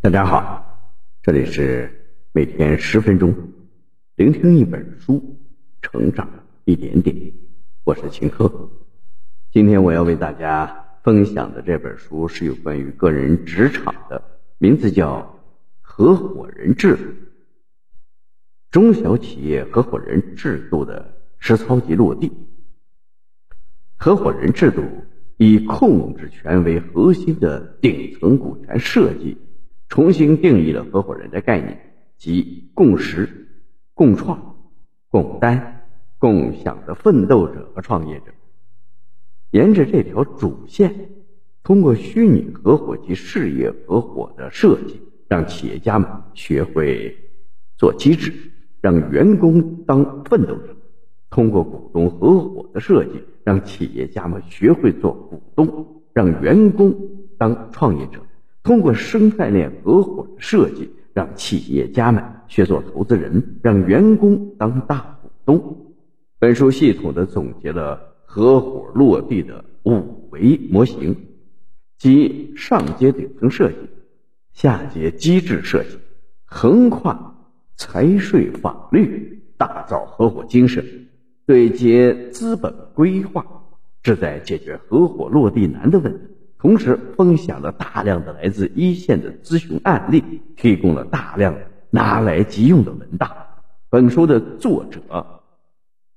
大家好，这里是每天十分钟，聆听一本书，成长一点点。我是秦科，今天我要为大家分享的这本书是有关于个人职场的，名字叫《合伙人制度》，中小企业合伙人制度的实操及落地。合伙人制度以控制权为核心的顶层股权设计。重新定义了合伙人的概念，即共识、共创、共担、共享的奋斗者和创业者。沿着这条主线，通过虚拟合伙及事业合伙的设计，让企业家们学会做机制，让员工当奋斗者；通过股东合伙的设计，让企业家们学会做股东，让员工当创业者。通过生态链合伙的设计，让企业家们学做投资人，让员工当大股东。本书系统的总结了合伙落地的五维模型，即上阶顶层设计，下阶机制设计，横跨财税法律，打造合伙精神，对接资本规划，旨在解决合伙落地难的问题。同时分享了大量的来自一线的咨询案例，提供了大量拿来即用的文档。本书的作者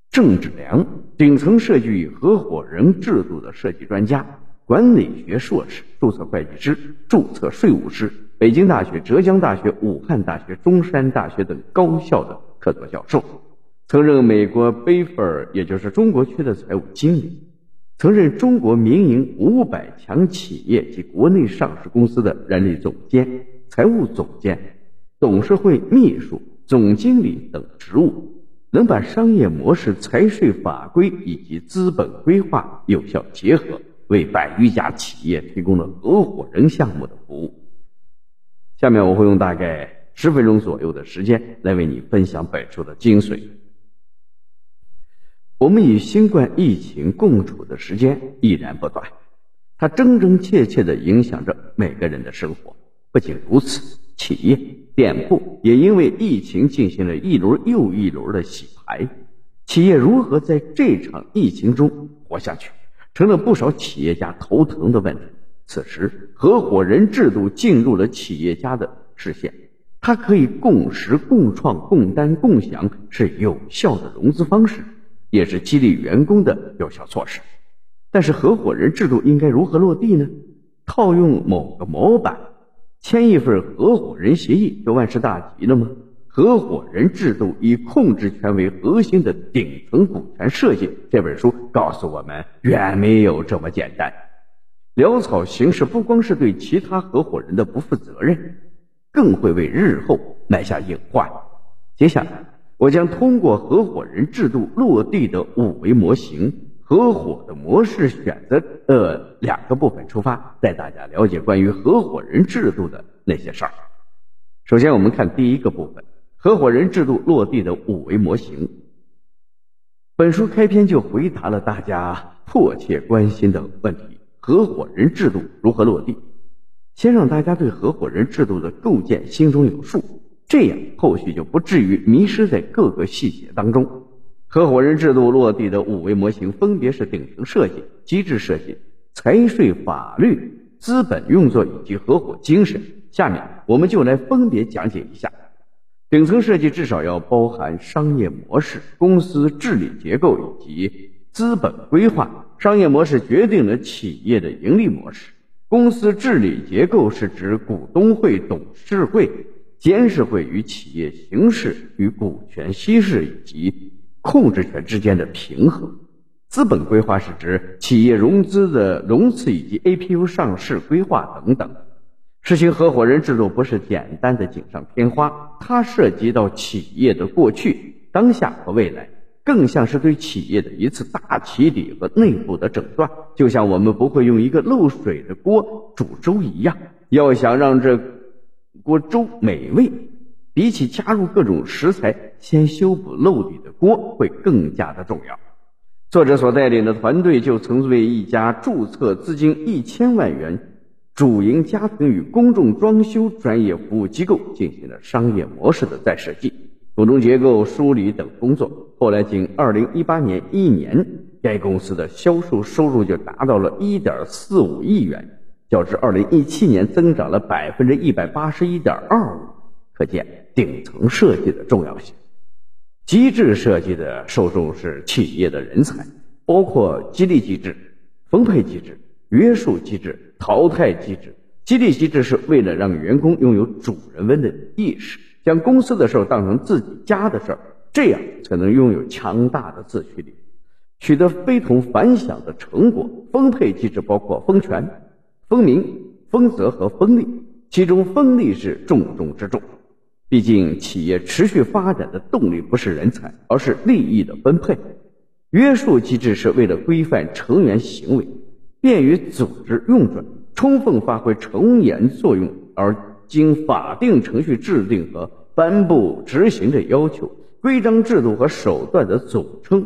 郑志良，顶层设计与合伙人制度的设计专家，管理学硕士，注册会计师，注册税务师，北京大学、浙江大学、武汉大学、中山大学等高校的客座教授，曾任美国贝弗尔，也就是中国区的财务经理。曾任中国民营五百强企业及国内上市公司的人力总监、财务总监、董事会秘书、总经理等职务，能把商业模式、财税法规以及资本规划有效结合，为百余家企业提供了合伙人项目的服务。下面我会用大概十分钟左右的时间来为你分享本书的精髓。我们与新冠疫情共处的时间已然不短，它真真切切地影响着每个人的生活。不仅如此，企业、店铺也因为疫情进行了一轮又一轮的洗牌。企业如何在这场疫情中活下去，成了不少企业家头疼的问题。此时，合伙人制度进入了企业家的视线，它可以共识、共创、共担、共享，是有效的融资方式。也是激励员工的有效措施，但是合伙人制度应该如何落地呢？套用某个模板，签一份合伙人协议就万事大吉了吗？合伙人制度以控制权为核心的顶层股权设计，这本书告诉我们，远没有这么简单。潦草行事不光是对其他合伙人的不负责任，更会为日后埋下隐患。接下来。我将通过合伙人制度落地的五维模型、合伙的模式选择的两个部分出发，带大家了解关于合伙人制度的那些事儿。首先，我们看第一个部分：合伙人制度落地的五维模型。本书开篇就回答了大家迫切关心的问题：合伙人制度如何落地？先让大家对合伙人制度的构建心中有数。这样，后续就不至于迷失在各个细节当中。合伙人制度落地的五维模型分别是顶层设计、机制设计、财税法律、资本运作以及合伙精神。下面我们就来分别讲解一下。顶层设计至少要包含商业模式、公司治理结构以及资本规划。商业模式决定了企业的盈利模式，公司治理结构是指股东会、董事会。监事会与企业形式与股权稀释以及控制权之间的平衡，资本规划是指企业融资的融资以及 A P U 上市规划等等。实行合伙人制度不是简单的锦上添花，它涉及到企业的过去、当下和未来，更像是对企业的一次大洗礼和内部的诊断。就像我们不会用一个漏水的锅煮粥一样，要想让这。锅粥美味，比起加入各种食材先修补漏底的锅会更加的重要。作者所带领的团队就曾为一家注册资金一千万元、主营家庭与公众装修专业服务机构进行了商业模式的再设计、股东结构梳理等工作。后来，仅2018年一年，该公司的销售收入就达到了1.45亿元，较之2017年增长了181.25%，可见顶层设计的重要性。机制设计的受众是企业的人才，包括激励机制、分配机制、约束机制、淘汰机制。激励机制是为了让员工拥有主人翁的意识，将公司的事儿当成自己家的事儿，这样才能拥有强大的自驱力，取得非同凡响的成果。分配机制包括分权、分明、分责和分利，其中分利是重中之重。毕竟，企业持续发展的动力不是人才，而是利益的分配。约束机制是为了规范成员行为，便于组织运转，充分发挥成员作用而经法定程序制定和颁布执行的要求、规章制度和手段的总称。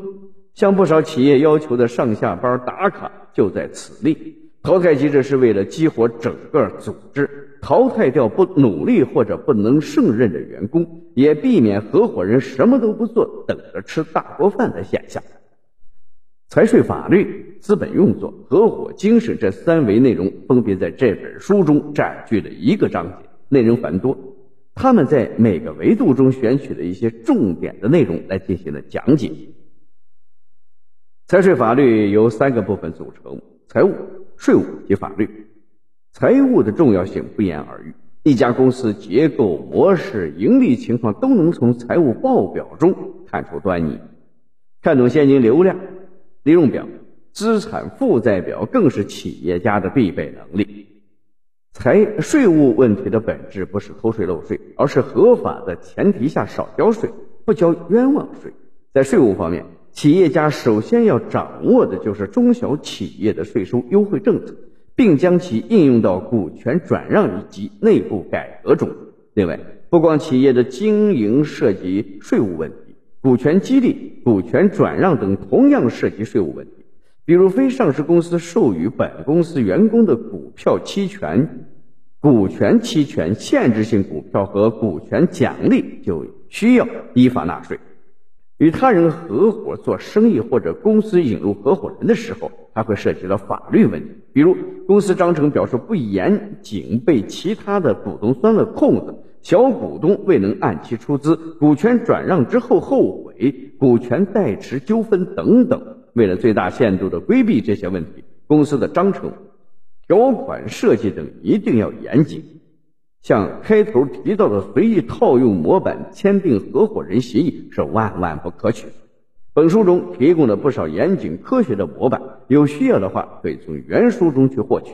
像不少企业要求的上下班打卡就在此例。淘汰机制是为了激活整个组织。淘汰掉不努力或者不能胜任的员工，也避免合伙人什么都不做，等着吃大锅饭的现象。财税法律、资本运作、合伙精神这三维内容，分别在这本书中占据了一个章节，内容繁多。他们在每个维度中选取了一些重点的内容来进行了讲解。财税法律由三个部分组成：财务、税务及法律。财务的重要性不言而喻，一家公司结构模式、盈利情况都能从财务报表中看出端倪。看懂现金流量、利润表、资产负债表，更是企业家的必备能力。财税务问题的本质不是偷税漏税，而是合法的前提下少交税，不交冤枉税。在税务方面，企业家首先要掌握的就是中小企业的税收优惠政策。并将其应用到股权转让以及内部改革中。另外，不光企业的经营涉及税务问题，股权激励、股权转让等同样涉及税务问题。比如，非上市公司授予本公司员工的股票期权、股权期权、限制性股票和股权奖励，就需要依法纳税。与他人合伙做生意或者公司引入合伙人的时候，还会涉及到法律问题，比如公司章程表述不严谨，被其他的股东钻了空子，小股东未能按期出资，股权转让之后后悔，股权代持纠纷等等。为了最大限度的规避这些问题，公司的章程、条款设计等一定要严谨。像开头提到的随意套用模板签订合伙人协议是万万不可取。本书中提供了不少严谨科学的模板，有需要的话可以从原书中去获取。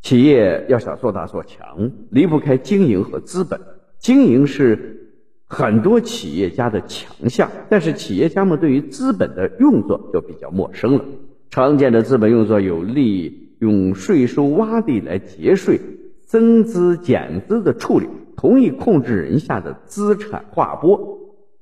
企业要想做大做强，离不开经营和资本。经营是很多企业家的强项，但是企业家们对于资本的运作就比较陌生了。常见的资本运作有利用税收洼地来节税。增资减资的处理，同意控制人下的资产划拨、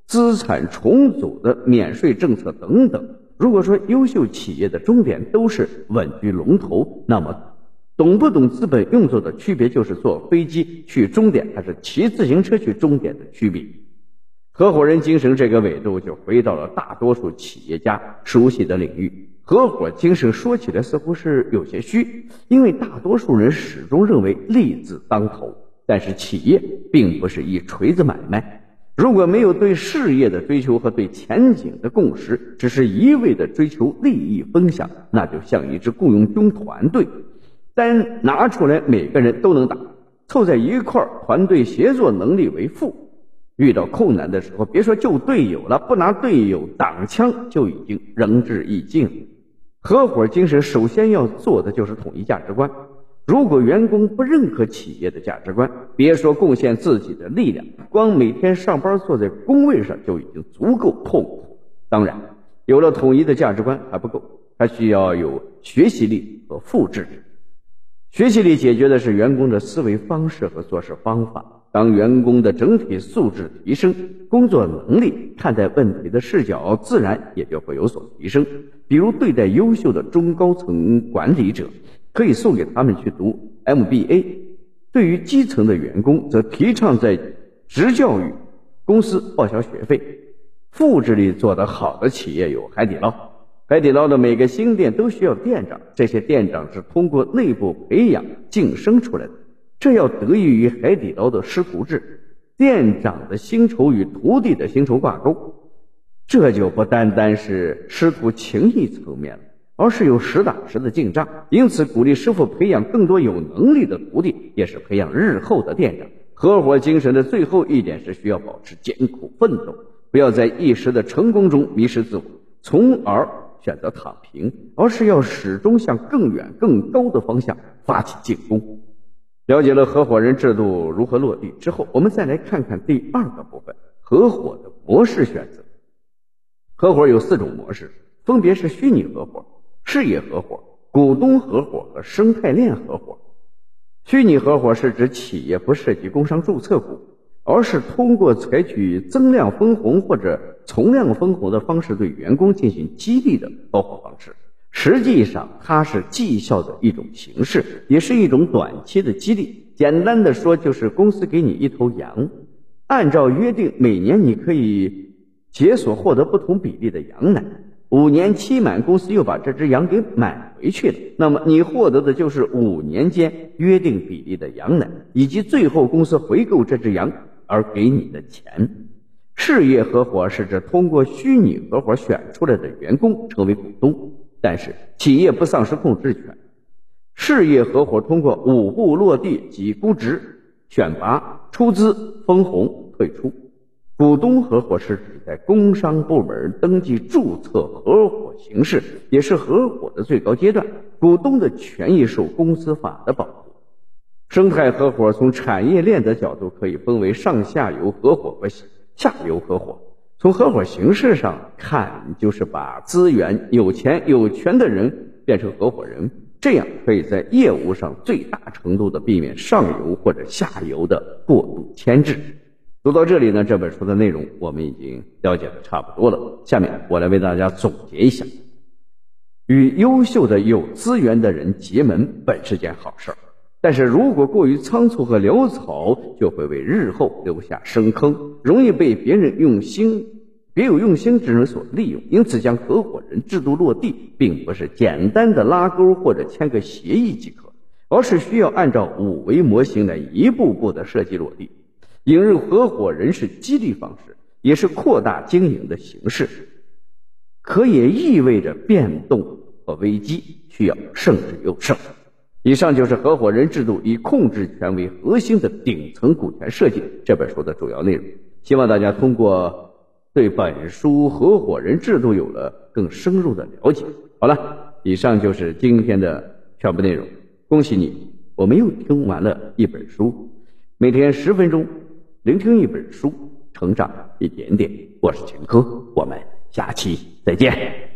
资产重组的免税政策等等。如果说优秀企业的终点都是稳居龙头，那么懂不懂资本运作的区别，就是坐飞机去终点还是骑自行车去终点的区别。合伙人精神这个维度，就回到了大多数企业家熟悉的领域。合伙精神说起来似乎是有些虚，因为大多数人始终认为利字当头。但是企业并不是一锤子买卖，如果没有对事业的追求和对前景的共识，只是一味的追求利益分享，那就像一支雇佣军团队，单拿出来每个人都能打，凑在一块儿，团队协作能力为负。遇到困难的时候，别说救队友了，不拿队友挡枪就已经仁至义尽了。合伙精神首先要做的就是统一价值观。如果员工不认可企业的价值观，别说贡献自己的力量，光每天上班坐在工位上就已经足够痛苦。当然，有了统一的价值观还不够，还需要有学习力和复制力。学习力解决的是员工的思维方式和做事方法。当员工的整体素质提升，工作能力、看待问题的视角自然也就会有所提升。比如，对待优秀的中高层管理者，可以送给他们去读 MBA。对于基层的员工，则提倡在职教育，公司报销学费。复制力做得好的企业有海底捞。海底捞的每个新店都需要店长，这些店长是通过内部培养晋升出来的。这要得益于海底捞的师徒制，店长的薪酬与徒弟的薪酬挂钩。这就不单单是师徒情谊层面了，而是有实打实的进账。因此，鼓励师傅培养更多有能力的徒弟，也是培养日后的店长。合伙精神的最后一点是需要保持艰苦奋斗，不要在一时的成功中迷失自我，从而选择躺平，而是要始终向更远更高的方向发起进攻。了解了合伙人制度如何落地之后，我们再来看看第二个部分：合伙的模式选择。合伙有四种模式，分别是虚拟合伙、事业合伙、股东合伙和生态链合伙。虚拟合伙是指企业不涉及工商注册股，而是通过采取增量分红或者从量分红的方式对员工进行激励的合伙方式。实际上，它是绩效的一种形式，也是一种短期的激励。简单的说，就是公司给你一头羊，按照约定，每年你可以。解锁获得不同比例的羊奶，五年期满，公司又把这只羊给买回去了。那么你获得的就是五年间约定比例的羊奶，以及最后公司回购这只羊而给你的钱。事业合伙是指通过虚拟合伙选出来的员工成为股东，但是企业不丧失控制权。事业合伙通过五步落地即估值、选拔、出资、分红、退出。股东合伙是指在工商部门登记注册合伙形式，也是合伙的最高阶段。股东的权益受公司法的保护。生态合伙从产业链的角度可以分为上下游合伙和下游合伙。从合伙形式上看，就是把资源、有钱、有权的人变成合伙人，这样可以在业务上最大程度的避免上游或者下游的过度牵制。读到这里呢，这本书的内容我们已经了解的差不多了。下面我来为大家总结一下：与优秀的有资源的人结盟本是件好事儿，但是如果过于仓促和潦草，就会为日后留下深坑，容易被别人用心、别有用心之人所利用。因此，将合伙人制度落地，并不是简单的拉钩或者签个协议即可，而是需要按照五维模型来一步步的设计落地。引入合伙人是激励方式，也是扩大经营的形式，可也意味着变动和危机，需要慎之又慎。以上就是合伙人制度以控制权为核心的顶层股权设计这本书的主要内容。希望大家通过对本书合伙人制度有了更深入的了解。好了，以上就是今天的全部内容。恭喜你，我们又听完了一本书，每天十分钟。聆听一本书，成长一点点。我是秦科，我们下期再见。